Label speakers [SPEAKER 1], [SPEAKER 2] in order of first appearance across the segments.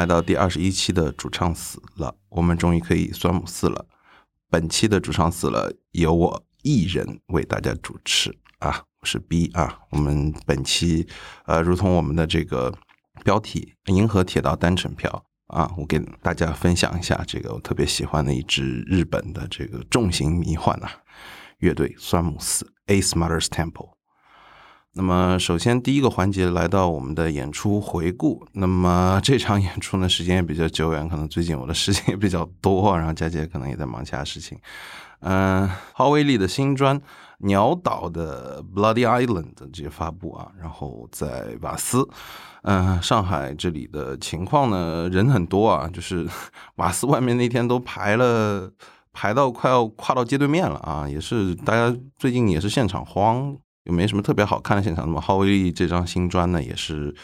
[SPEAKER 1] 来到第二十一期的主唱死了，我们终于可以酸姆四了。本期的主唱死了，由我一人为大家主持啊，我是 B 啊。我们本期呃，如同我们的这个标题《银河铁道单程票》啊，我给大家分享一下这个我特别喜欢的一支日本的这个重型迷幻啊乐队酸姆四 Ace Mother's Temple。那么，首先第一个环节来到我们的演出回顾。那么这场演出呢，时间也比较久远，可能最近我的事情也比较多，然后佳姐可能也在忙其他事情。嗯，浩威利的新专《鸟岛的 Bloody Island》这些发布啊，然后在瓦斯，嗯，上海这里的情况呢，人很多啊，就是 瓦斯外面那天都排了，排到快要跨到街对面了啊，也是大家最近也是现场慌。又没什么特别好看的现场，那么浩威利这张新专呢，也是，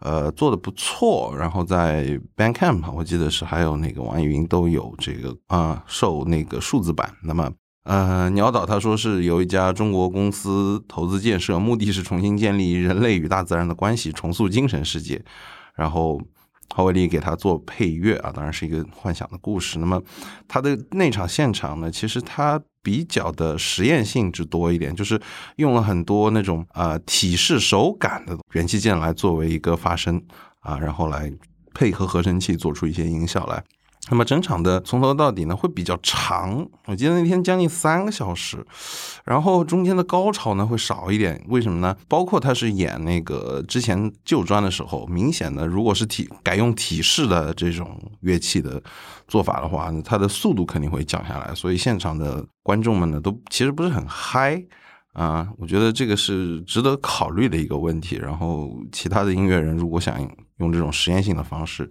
[SPEAKER 1] 呃，做的不错。然后在 Bandcamp，我记得是还有那个网易云都有这个啊，售那个数字版。那么，呃，鸟岛他说是由一家中国公司投资建设，目的是重新建立人类与大自然的关系，重塑精神世界。然后。郝伟利给他做配乐啊，当然是一个幻想的故事。那么他的那场现场呢，其实他比较的实验性质多一点，就是用了很多那种呃体式手感的元器件来作为一个发声啊，然后来配合合成器做出一些音效来。那么整场的从头到底呢会比较长，我记得那天将近三个小时，然后中间的高潮呢会少一点，为什么呢？包括他是演那个之前旧专的时候，明显的如果是体改用体式的这种乐器的做法的话，它的速度肯定会降下来，所以现场的观众们呢都其实不是很嗨。啊，我觉得这个是值得考虑的一个问题。然后，其他的音乐人如果想用这种实验性的方式，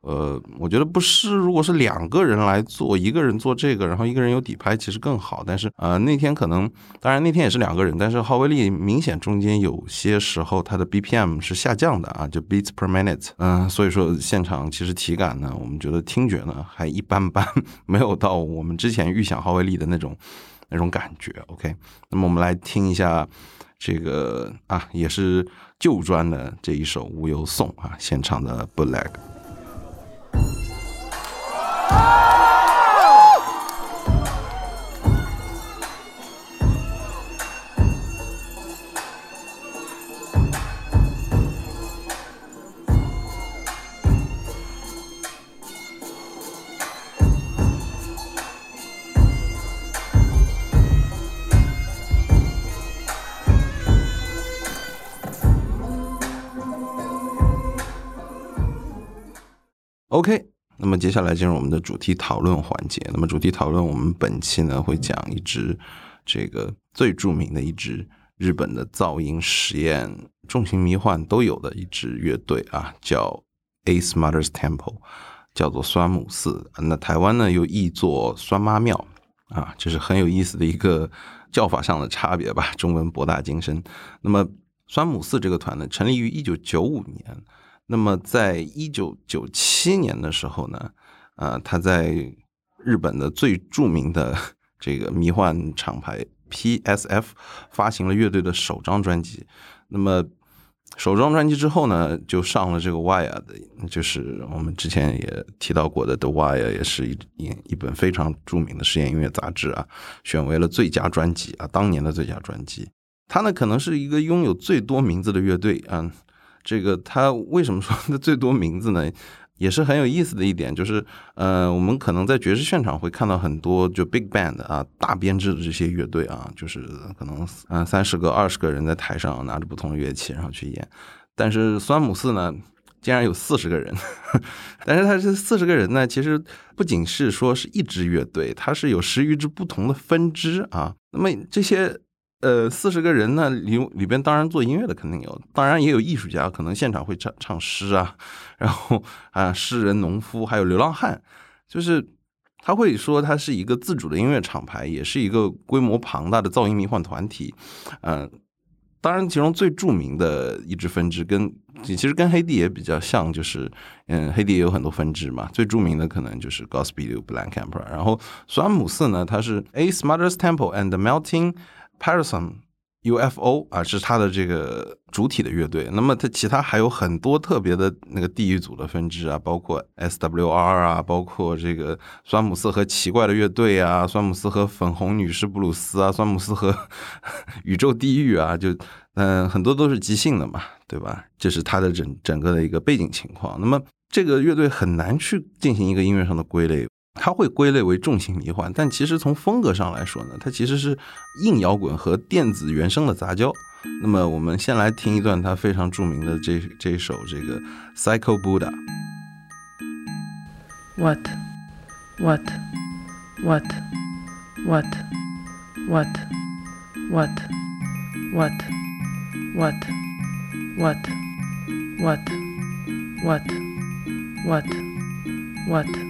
[SPEAKER 1] 呃，我觉得不是。如果是两个人来做，一个人做这个，然后一个人有底拍，其实更好。但是，呃，那天可能，当然那天也是两个人，但是浩威力明显中间有些时候它的 BPM 是下降的啊，就 beats per minute。嗯，所以说现场其实体感呢，我们觉得听觉呢还一般般，没有到我们之前预想浩威力的那种。那种感觉，OK。那么我们来听一下这个啊，也是旧专的这一首《无忧颂》啊，现场的 Black。OK，那么接下来进入我们的主题讨论环节。那么主题讨论，我们本期呢会讲一支这个最著名的一支日本的噪音实验、重型迷幻都有的一支乐队啊，叫 Ace Mother's Temple，叫做酸母寺。那台湾呢又译作酸妈庙啊，这是很有意思的一个叫法上的差别吧。中文博大精深。那么酸母寺这个团呢，成立于一九九五年。那么，在一九九七年的时候呢，呃，他在日本的最著名的 这个迷幻厂牌 PSF 发行了乐队的首张专辑。那么，首张专辑之后呢，就上了这个 Wire 的，就是我们之前也提到过的 The Wire，也是一一一本非常著名的实验音乐杂志啊，选为了最佳专辑啊，当年的最佳专辑。他呢，可能是一个拥有最多名字的乐队啊。这个他为什么说的最多名字呢？也是很有意思的一点，就是呃，我们可能在爵士现场会看到很多就 big band 啊，大编制的这些乐队啊，就是可能嗯三十个、二十个人在台上拿着不同的乐器然后去演。但是酸姆四呢，竟然有四十个人，但是他这四十个人呢，其实不仅是说是一支乐队，它是有十余支不同的分支啊。那么这些。呃，四十个人呢，里里边当然做音乐的肯定有，当然也有艺术家，可能现场会唱唱诗啊，然后啊，诗人、农夫，还有流浪汉，就是他会说他是一个自主的音乐厂牌，也是一个规模庞大的噪音迷幻团体。嗯，当然其中最著名的一支分支跟其实跟黑帝也比较像，就是嗯，黑帝也有很多分支嘛，最著名的可能就是 Gospel Blank Emperor，然后酸姆斯呢，他是 A Smother's Temple and Melting。P a r i s o n UFO 啊，是他的这个主体的乐队。那么他其他还有很多特别的那个地狱组的分支啊，包括 SWR 啊，包括这个酸姆斯和奇怪的乐队啊，酸姆斯和粉红女士布鲁斯啊，酸姆斯和 宇宙地狱啊，就嗯很多都是即兴的嘛，对吧？这是他的整整个的一个背景情况。那么这个乐队很难去进行一个音乐上的归类。它会归类为重型迷幻，但其实从风格上来说呢，它其实是硬摇滚和电子原声的杂交。那么我们先来听一段它非常著名的这这首这个 Psycho Buddha。
[SPEAKER 2] What? What? What? What? What? What? What? What? What? What? What? What? What?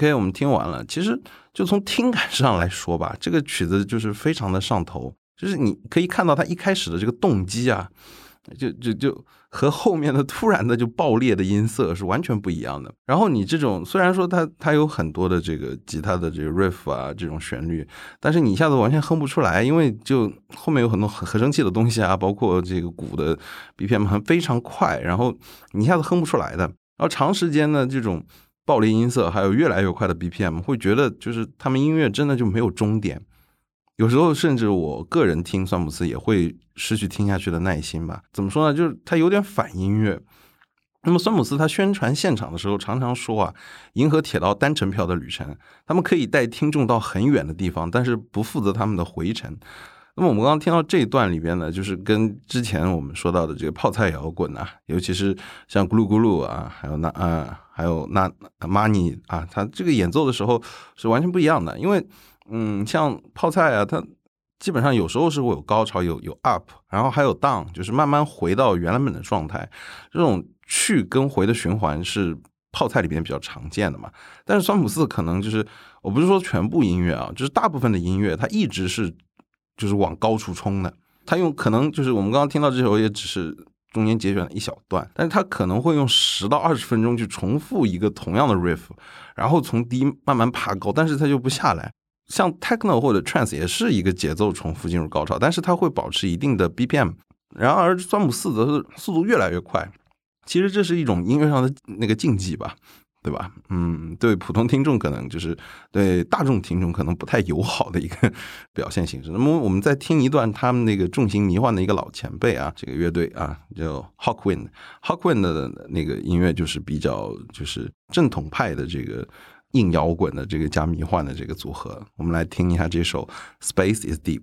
[SPEAKER 1] OK，我们听完了。其实就从听感上来说吧，这个曲子就是非常的上头。就是你可以看到它一开始的这个动机啊，就就就和后面的突然的就爆裂的音色是完全不一样的。然后你这种虽然说它它有很多的这个吉他的这个 riff 啊这种旋律，但是你一下子完全哼不出来，因为就后面有很多合成器的东西啊，包括这个鼓的 BPM 非常快，然后你一下子哼不出来的。然后长时间的这种。暴力音色，还有越来越快的 BPM，会觉得就是他们音乐真的就没有终点。有时候甚至我个人听酸姆斯也会失去听下去的耐心吧。怎么说呢？就是他有点反音乐。那么酸姆斯他宣传现场的时候常常说啊，银河铁道单程票的旅程，他们可以带听众到很远的地方，但是不负责他们的回程。那么我们刚刚听到这一段里边呢，就是跟之前我们说到的这个泡菜摇滚啊，尤其是像咕噜咕噜啊，还有那啊，还有那 money 啊，它这个演奏的时候是完全不一样的。因为嗯，像泡菜啊，它基本上有时候是会有高潮，有有 up，然后还有 down，就是慢慢回到原来本的状态。这种去跟回的循环是泡菜里边比较常见的嘛。但是酸普四可能就是，我不是说全部音乐啊，就是大部分的音乐它一直是。就是往高处冲的，他用可能就是我们刚刚听到这首也只是中间节选了一小段，但是他可能会用十到二十分钟去重复一个同样的 riff，然后从低慢慢爬高，但是他就不下来。像 techno 或者 trance 也是一个节奏重复进入高潮，但是它会保持一定的 BPM。然而酸姆四则是速度越来越快，其实这是一种音乐上的那个禁忌吧。对吧？嗯，对普通听众可能就是对大众听众可能不太友好的一个 表现形式。那么我们再听一段他们那个重型迷幻的一个老前辈啊，这个乐队啊叫 Hawkwind，Hawkwind 的那个音乐就是比较就是正统派的这个硬摇滚的这个加迷幻的这个组合。我们来听一下这首 Space is Deep。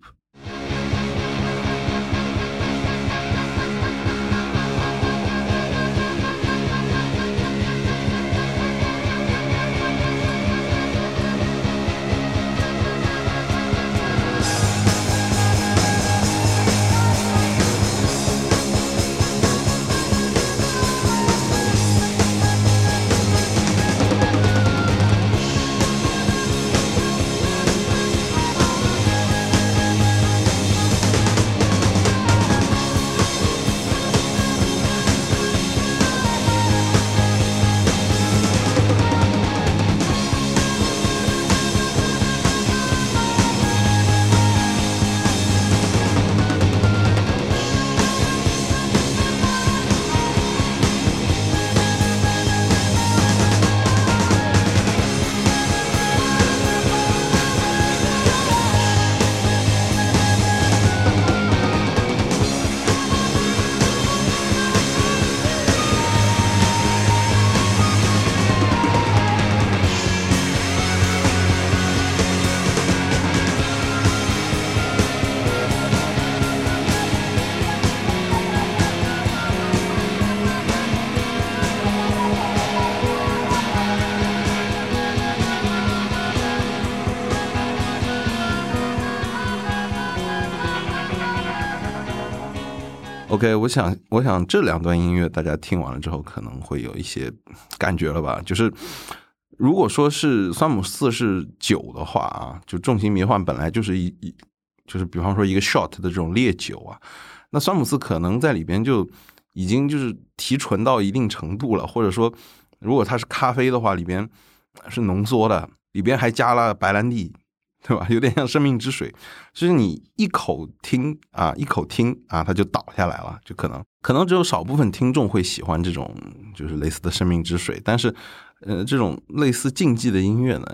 [SPEAKER 1] OK，我想，我想这两段音乐大家听完了之后，可能会有一些感觉了吧？就是如果说是酸姆四是酒的话啊，就重型迷幻本来就是一一，就是比方说一个 shot 的这种烈酒啊，那酸姆四可能在里边就已经就是提纯到一定程度了，或者说如果它是咖啡的话，里边是浓缩的，里边还加了白兰地。对吧？有点像生命之水，就是你一口听啊，一口听啊，它就倒下来了。就可能，可能只有少部分听众会喜欢这种，就是类似的生命之水。但是，呃，这种类似竞技的音乐呢，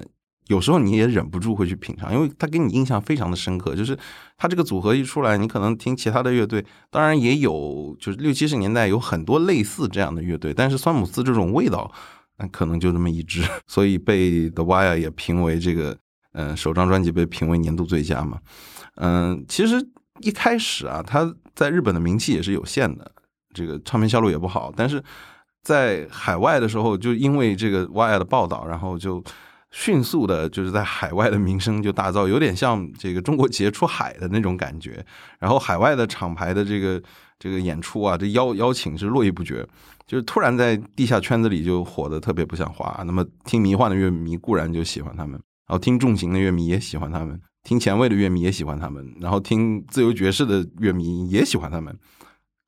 [SPEAKER 1] 有时候你也忍不住会去品尝，因为它给你印象非常的深刻。就是它这个组合一出来，你可能听其他的乐队，当然也有，就是六七十年代有很多类似这样的乐队，但是酸姆斯这种味道，那可能就这么一支，所以被 The Wire 也评为这个。嗯，首张专辑被评为年度最佳嘛？嗯，其实一开始啊，他在日本的名气也是有限的，这个唱片销路也不好。但是在海外的时候，就因为这个 Y 的报道，然后就迅速的，就是在海外的名声就大噪，有点像这个中国杰出海的那种感觉。然后海外的厂牌的这个这个演出啊，这邀邀请是络绎不绝，就是突然在地下圈子里就火的特别不像话。那么听迷幻的乐迷固然就喜欢他们。然后听重型的乐迷也喜欢他们，听前卫的乐迷也喜欢他们，然后听自由爵士的乐迷也喜欢他们。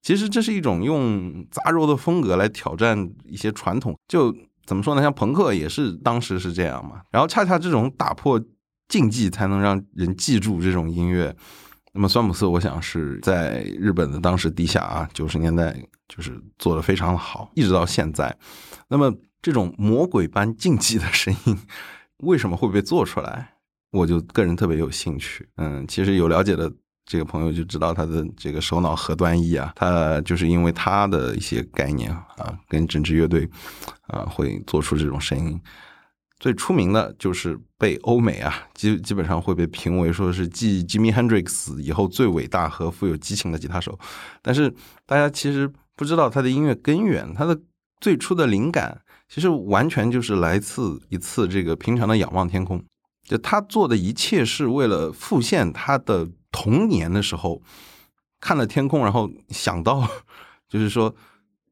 [SPEAKER 1] 其实这是一种用杂糅的风格来挑战一些传统，就怎么说呢？像朋克也是当时是这样嘛。然后恰恰这种打破禁忌，才能让人记住这种音乐。那么酸姆斯，我想是在日本的当时地下啊，九十年代就是做的非常好，一直到现在。那么这种魔鬼般禁忌的声音。为什么会被做出来？我就个人特别有兴趣。嗯，其实有了解的这个朋友就知道他的这个首脑何端一啊，他就是因为他的一些概念啊，跟整支乐队啊会做出这种声音。最出名的就是被欧美啊基基本上会被评为说是继 Jimmy Hendrix 以后最伟大和富有激情的吉他手。但是大家其实不知道他的音乐根源，他的最初的灵感。其实完全就是来自一次这个平常的仰望天空，就他做的一切是为了复现他的童年的时候看了天空，然后想到，就是说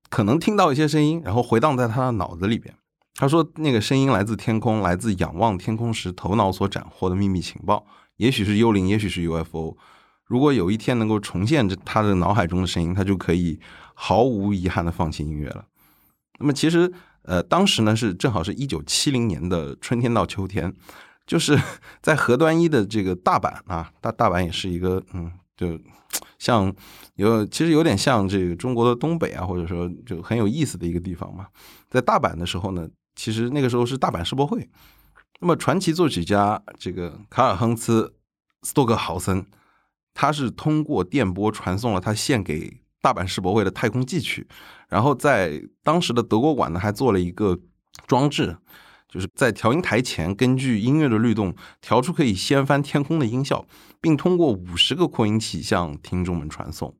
[SPEAKER 1] 可能听到一些声音，然后回荡在他的脑子里边。他说那个声音来自天空，来自仰望天空时头脑所斩获的秘密情报，也许是幽灵，也许是 UFO。如果有一天能够重现这他的脑海中的声音，他就可以毫无遗憾的放弃音乐了。那么其实。呃，当时呢是正好是一九七零年的春天到秋天，就是 在河端一的这个大阪啊，大大阪也是一个嗯，就 像有其实有点像这个中国的东北啊，或者说就很有意思的一个地方嘛。在大阪的时候呢，其实那个时候是大阪世博会，那么传奇作曲家这个卡尔亨茨斯托克豪森，他是通过电波传送了他献给。大阪世博会的太空寄曲，然后在当时的德国馆呢，还做了一个装置，就是在调音台前，根据音乐的律动，调出可以掀翻天空的音效，并通过五十个扩音器向听众们传送。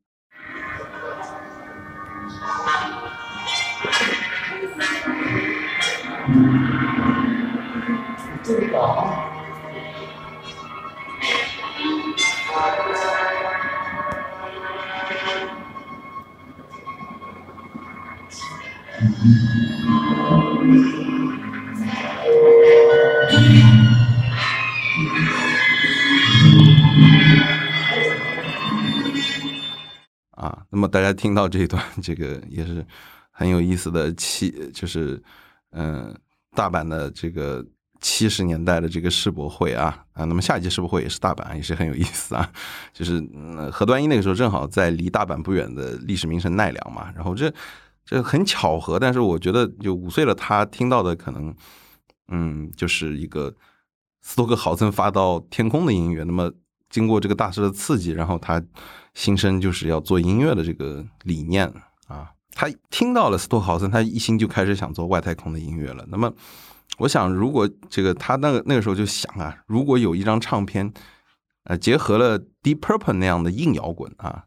[SPEAKER 1] 啊，那么大家听到这一段，这个也是很有意思的七，就是嗯，大阪的这个七十年代的这个世博会啊啊，那么下一届世博会也是大阪，也是很有意思啊。就是嗯何端一那个时候正好在离大阪不远的历史名城奈良嘛，然后这。这很巧合，但是我觉得就五岁了，他听到的可能，嗯，就是一个斯托克豪森发到天空的音乐。那么经过这个大师的刺激，然后他心生就是要做音乐的这个理念啊。他听到了斯托克豪森，他一心就开始想做外太空的音乐了。那么我想，如果这个他那个那个时候就想啊，如果有一张唱片，呃，结合了 Deep Purple 那样的硬摇滚啊。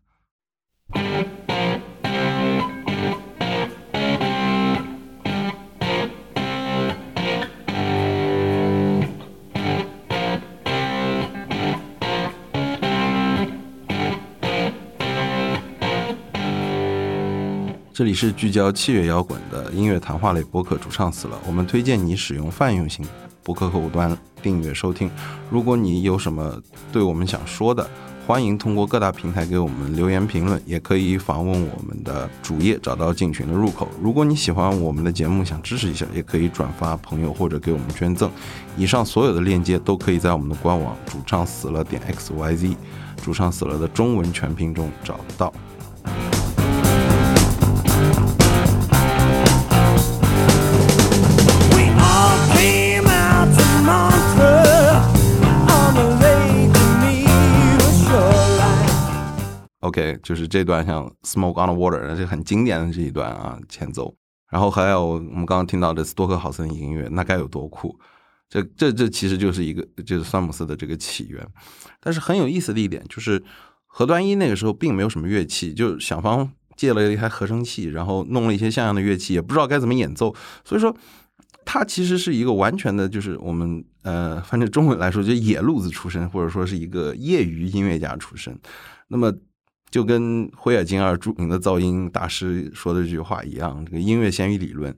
[SPEAKER 1] 这里是聚焦器乐摇滚的音乐谈话类播客，主唱死了。我们推荐你使用泛用型播客客户端订阅收听。如果你有什么对我们想说的，欢迎通过各大平台给我们留言评论，也可以访问我们的主页找到进群的入口。如果你喜欢我们的节目，想支持一下，也可以转发朋友或者给我们捐赠。以上所有的链接都可以在我们的官网主唱死了点 x y z，主唱死了的中文全拼中找到。OK，就是这段像 Smoke on the Water，这很经典的这一段啊前奏。然后还有我们刚刚听到的斯托克豪森音乐，那该有多酷！这这这其实就是一个就是萨姆斯的这个起源。但是很有意思的一点就是，何端一那个时候并没有什么乐器，就想方借了一台合成器，然后弄了一些像样的乐器，也不知道该怎么演奏。所以说，他其实是一个完全的，就是我们呃，反正中文来说，就野路子出身，或者说是一个业余音乐家出身。那么就跟辉尔金二著名的噪音大师说的这句话一样，这个音乐先于理论，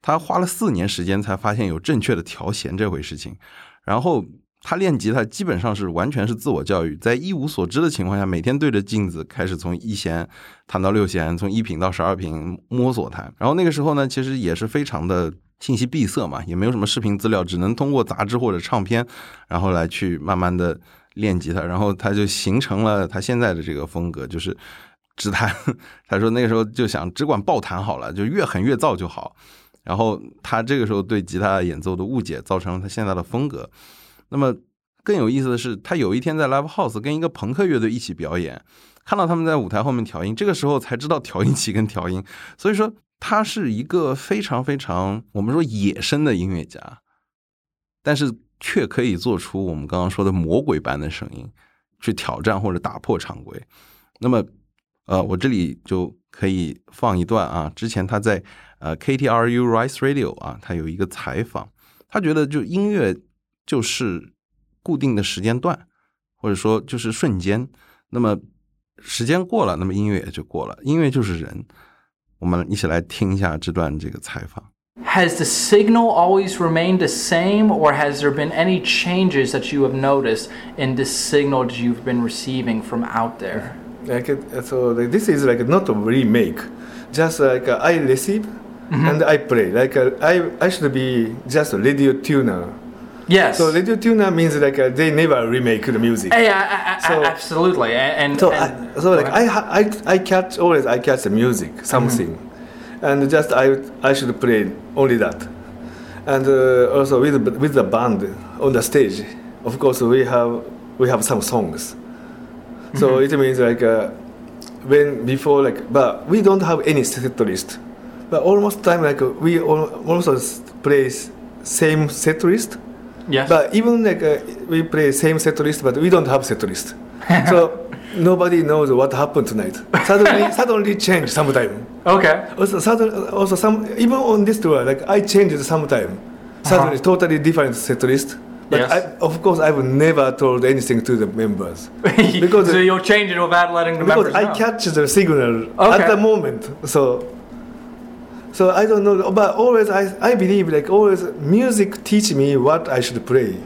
[SPEAKER 1] 他花了四年时间才发现有正确的调弦这回事情，然后。他练吉他基本上是完全是自我教育，在一无所知的情况下，每天对着镜子开始从一弦弹到六弦，从一品到十二品摸索弹。然后那个时候呢，其实也是非常的信息闭塞嘛，也没有什么视频资料，只能通过杂志或者唱片，然后来去慢慢的练吉他。然后他就形成了他现在的这个风格，就是只弹。他说那个时候就想只管爆弹好了，就越狠越燥就好。然后他这个时候对吉他演奏的误解，造成了他现在的风格。那么更有意思的是，他有一天在 Live House 跟一个朋克乐队一起表演，看到他们在舞台后面调音，这个时候才知道调音器跟调音。所以说，他是一个非常非常我们说野生的音乐家，但是却可以做出我们刚刚说的魔鬼般的声音，去挑战或者打破常规。那么，呃，我这里就可以放一段啊，之前他在呃 KTRU Rice Radio 啊，他有一个采访，他觉得就音乐。就是固定的时间段，或者说就是瞬间。那么时间过了，那么音乐也就过了。音乐就是人。我们一起来听一下这段这个采访。
[SPEAKER 3] Has the signal always remained the same, or has there been any changes that you have noticed in the signal that you've been receiving from out there?
[SPEAKER 4] like uh, so this is like not a remake just like uh, i receive and i play. Like uh, i i should be just a radio tuner.
[SPEAKER 3] Yes.
[SPEAKER 4] so radio tuner means like uh, they never remake the music.
[SPEAKER 3] Hey, I, I, I,
[SPEAKER 4] So-
[SPEAKER 3] absolutely. And, and,
[SPEAKER 4] so
[SPEAKER 3] and-
[SPEAKER 4] I, so like I, I i catch always i catch the music something and just i i should play only that and uh, also with the- with the band on the stage of course we have we have some songs so it means like uh, when before like but we don't have any set list but almost time like we al- also play same set list
[SPEAKER 3] yes.
[SPEAKER 4] but even like uh, we play same set list, but we don't have set list. so nobody knows what happened tonight. Suddenly, suddenly change sometime.
[SPEAKER 3] Okay.
[SPEAKER 4] Also, sudden, also some even on this tour, like I changed sometime. Suddenly, totally different set list. But
[SPEAKER 3] Yes.
[SPEAKER 4] I, of course, I've never told anything to the members Because-
[SPEAKER 3] so you'll change it without letting the
[SPEAKER 4] because
[SPEAKER 3] members
[SPEAKER 4] I catch the signal
[SPEAKER 3] Okay.
[SPEAKER 4] at the moment. So. So I don't know, but always I, I believe like always music teach me what I should play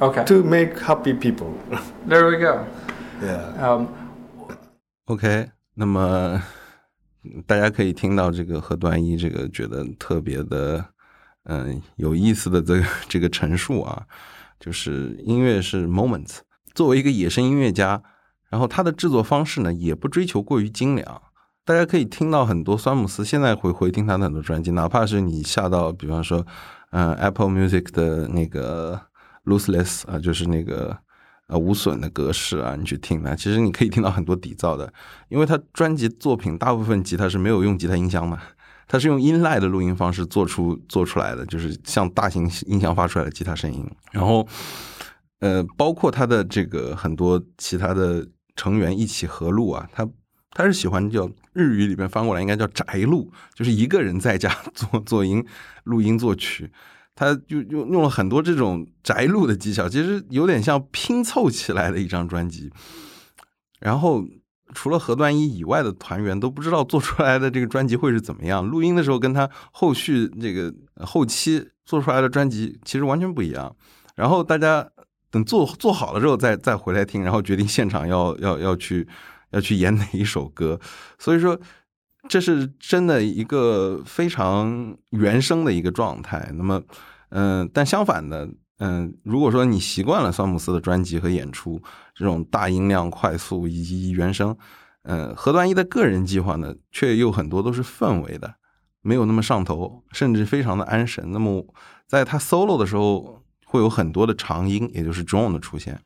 [SPEAKER 3] okay.
[SPEAKER 4] to make happy people.
[SPEAKER 3] There we go.
[SPEAKER 4] yeah.
[SPEAKER 3] Um,
[SPEAKER 1] OK，那么大家可以听到这个何端一这个觉得特别的嗯有意思的这个这个陈述啊，就是音乐是 moments。作为一个野生音乐家，然后他的制作方式呢也不追求过于精良。大家可以听到很多酸姆斯现在回回听他的很多专辑，哪怕是你下到比方说嗯 Apple Music 的那个 Lossless 啊，就是那个呃无损的格式啊，你去听它，其实你可以听到很多底噪的，因为他专辑作品大部分吉他是没有用吉他音箱嘛，它是用音赖的录音方式做出做出来的，就是像大型音箱发出来的吉他声音。然后，呃，包括他的这个很多其他的成员一起合录啊，他他是喜欢叫日语里边翻过来应该叫宅录，就是一个人在家 做做音、录音、作曲。他就用用了很多这种宅录的技巧，其实有点像拼凑起来的一张专辑。然后除了何端一以外的团员都不知道做出来的这个专辑会是怎么样。录音的时候跟他后续这个后期做出来的专辑其实完全不一样。然后大家等做做好了之后再再回来听，然后决定现场要要要去要去演哪一首歌。所以说。这是真的一个非常原生的一个状态。那么，嗯、但相反的，嗯、如果说你习惯了酸姆斯的专辑和演出这种大音量、快速以及原声，嗯、何端一的个人计划呢，却又很多都是氛围的，没有那么上头，甚至非常的安神。那么，在他 solo 的时候，会有很多的长音，也就是 drone 的出现。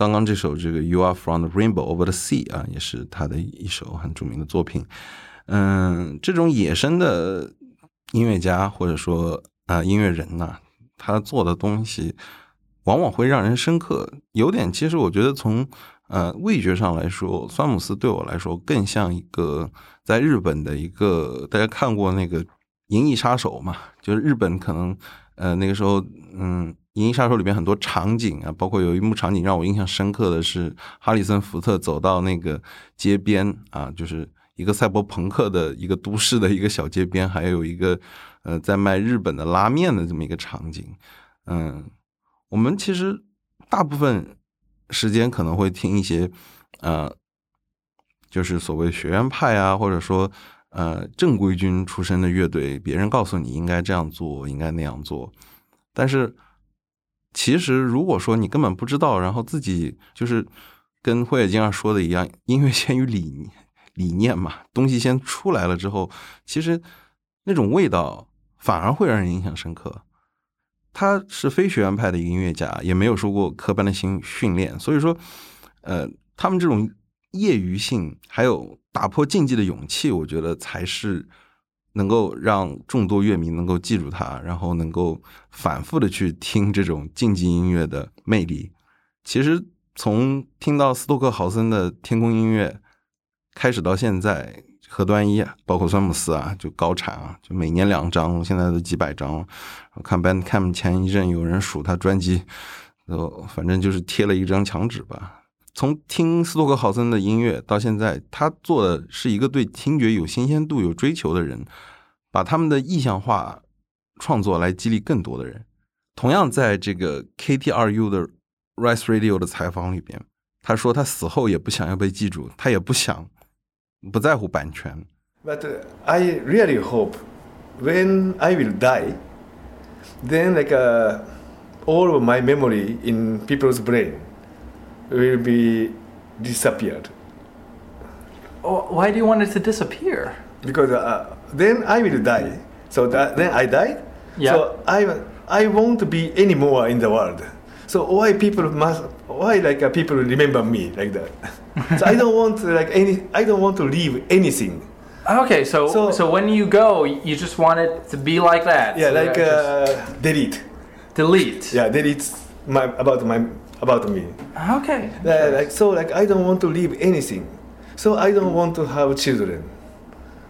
[SPEAKER 1] 刚刚这首这个 You Are From the Rainbow Over the Sea 啊，也是他的一首很著名的作品。嗯，这种野生的音乐家或者说啊、音乐人呐、他做的东西往往会让人深刻。有点，其实我觉得从呃味觉上来说，酸姆斯对我来说更像一个在日本的一个大家看过那个《银翼杀手》嘛，就是日本可能呃那个时候嗯。《银翼杀手》里面很多场景啊，包括有一幕场景让我印象深刻的是，哈里森福特走到那个街边啊，就是一个赛博朋克的一个都市的一个小街边，还有一个呃在卖日本的拉面的这么一个场景。嗯，我们其实大部分时间可能会听一些呃，就是所谓学院派啊，或者说呃正规军出身的乐队，别人告诉你应该这样做，应该那样做，但是。其实，如果说你根本不知道，然后自己就是跟霍野金二说的一样，音乐先于理理念嘛，东西先出来了之后，其实那种味道反而会让人印象深刻。他是非学院派的音乐家，也没有受过科班的训训练，所以说，呃，他们这种业余性还有打破禁忌的勇气，我觉得才是。能够让众多乐迷能够记住他，然后能够反复的去听这种竞技音乐的魅力。其实从听到斯托克豪森的天空音乐开始到现在，何端一包括詹姆斯啊，就高产啊，就每年两张，现在都几百张。我看 Bandcamp 前一阵有人数他专辑，呃，反正就是贴了一张墙纸吧。从听斯托克豪森的音乐到现在，他做的是一个对听觉有新鲜度、有追求的人，把他们的意象化创作来激励更多的人。同样，在这个 KTRU 的 Rice Radio 的采访里边，他说他死后也不想要被记住，他也不想不在乎版权。
[SPEAKER 4] But I really hope when I will die, then like uh, all of my memory in people's brain will be disappeared
[SPEAKER 3] Oh, why do you want it to disappear?
[SPEAKER 4] because uh, then I will die. So that, then I died.
[SPEAKER 3] Yeah.
[SPEAKER 4] So I I won't be anymore in the world. So why people must why like uh, people remember me like that? so I don't want like any I don't want to leave anything.
[SPEAKER 3] Okay, so, so
[SPEAKER 4] So-
[SPEAKER 3] when you go, you just want it to be like that.
[SPEAKER 4] Yeah,
[SPEAKER 3] So
[SPEAKER 4] like uh, delete.
[SPEAKER 3] delete.
[SPEAKER 4] Yeah, delete my about my about me.
[SPEAKER 3] Okay.
[SPEAKER 4] Uh, like so, like I don't want to leave anything. So I don't want to have children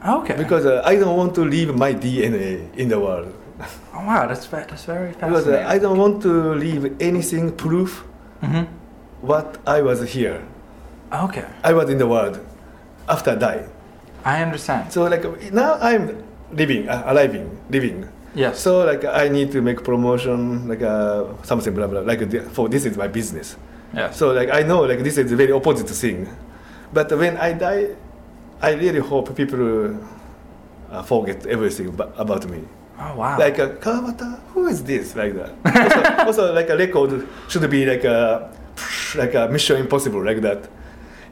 [SPEAKER 3] Okay.
[SPEAKER 4] because uh, I don't want to leave my DNA in the world.
[SPEAKER 3] oh, wow, that's ve- that's very
[SPEAKER 4] Because
[SPEAKER 3] fascinating.
[SPEAKER 4] uh, I don't want to leave anything proof
[SPEAKER 3] Mhm.
[SPEAKER 4] what I was here.
[SPEAKER 3] Okay,
[SPEAKER 4] I was in the world after I die.
[SPEAKER 3] I understand.
[SPEAKER 4] So like now I'm living, uh, alive, living.
[SPEAKER 3] Yes.
[SPEAKER 4] So like I need to make promotion, like uh, something blah blah. Like for this is my business.
[SPEAKER 3] Yeah.
[SPEAKER 4] So like I know like this is a very opposite thing, but when I die, I really hope people uh, forget everything about, about me.
[SPEAKER 3] oh wow.
[SPEAKER 4] Like uh, Kawabata, who is this? Like that. also, also, like a record should be like a like a Mission Impossible like that.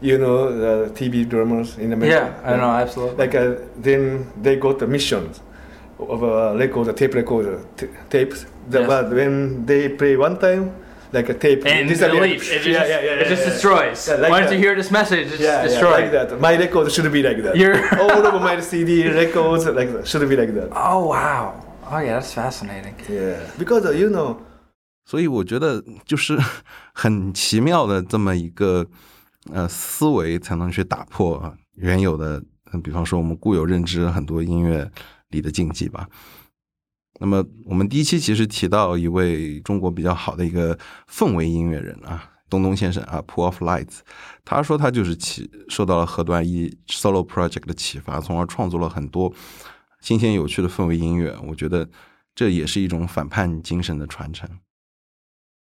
[SPEAKER 4] You know the TV dramas in America.
[SPEAKER 3] yeah, I know absolutely.
[SPEAKER 4] Like uh, then they got the missions of a record, a tape recorder, t- tapes. The,
[SPEAKER 3] Yes.
[SPEAKER 4] But when they play one time, like a tape
[SPEAKER 3] and
[SPEAKER 4] disappear.
[SPEAKER 3] delete. It just,
[SPEAKER 4] yeah, yeah, yeah,
[SPEAKER 3] it just
[SPEAKER 4] yeah,
[SPEAKER 3] destroys.
[SPEAKER 4] Yeah, like
[SPEAKER 3] Why don't
[SPEAKER 4] that.
[SPEAKER 3] you hear this message? It's
[SPEAKER 4] Yeah, yeah,
[SPEAKER 3] destroyed.
[SPEAKER 4] like that. My record should be like that.
[SPEAKER 3] You're-
[SPEAKER 4] All of my CD records like that should be like that.
[SPEAKER 3] Oh wow. Oh yeah, that's fascinating.
[SPEAKER 4] Yeah, because uh, you know.
[SPEAKER 1] 所以我觉得就是很奇妙的这么一个呃思维，才能去打破原有的，呃比方说我们固有认知很多音乐 里的禁忌吧。那么我们第一期其实提到一位中国比较好的一个氛围音乐人啊，东东先生啊，Pool of Lights，他说他就是启受到了河段一 solo project 的启发，从而创作了很多新鲜有趣的氛围音乐。我觉得这也是一种反叛精神的传承。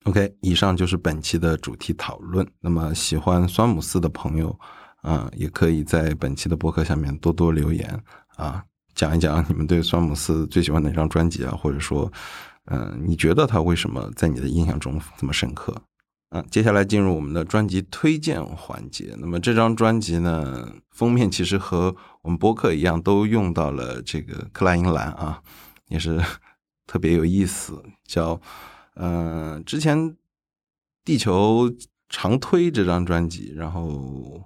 [SPEAKER 1] OK，以上就是本期的主题讨论。那么喜欢酸姆斯的朋友，啊、也可以在本期的博客下面多多留言啊，讲一讲你们对酸姆斯最喜欢哪张专辑啊，或者说，嗯、你觉得他为什么在你的印象中这么深刻？啊，接下来进入我们的专辑推荐环节。那么这张专辑呢，封面其实和我们播客一样，都用到了这个克莱因蓝啊，也是特别有意思，叫呃，之前地球常推这张专辑，然后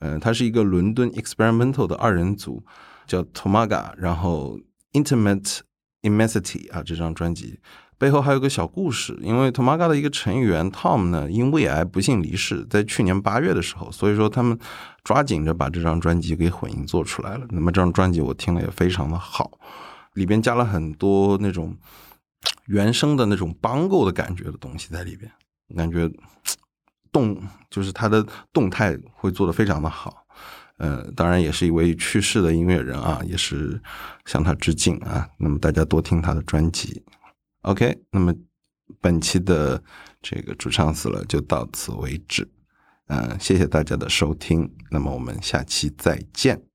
[SPEAKER 1] 呃，它是一个伦敦 experimental 的二人组，叫 Tomaga，然后 Intimate Immensity 啊，这张专辑背后还有个小故事，因为 Tomaga 的一个成员 Tom 呢，因胃癌不幸离世，在去年八月的时候，所以说他们抓紧着把这张专辑给混音做出来了。那么这张专辑我听了也非常的好，里边加了很多那种原声的那种邦构的感觉的东西在里边，感觉动就是它的动态会做得非常的好。呃，当然也是一位去世的音乐人啊，也是向他致敬啊。那么大家多听他的专辑。OK，那么本期的这个主唱死了就到此为止。嗯、谢谢大家的收听，那么我们下期再见。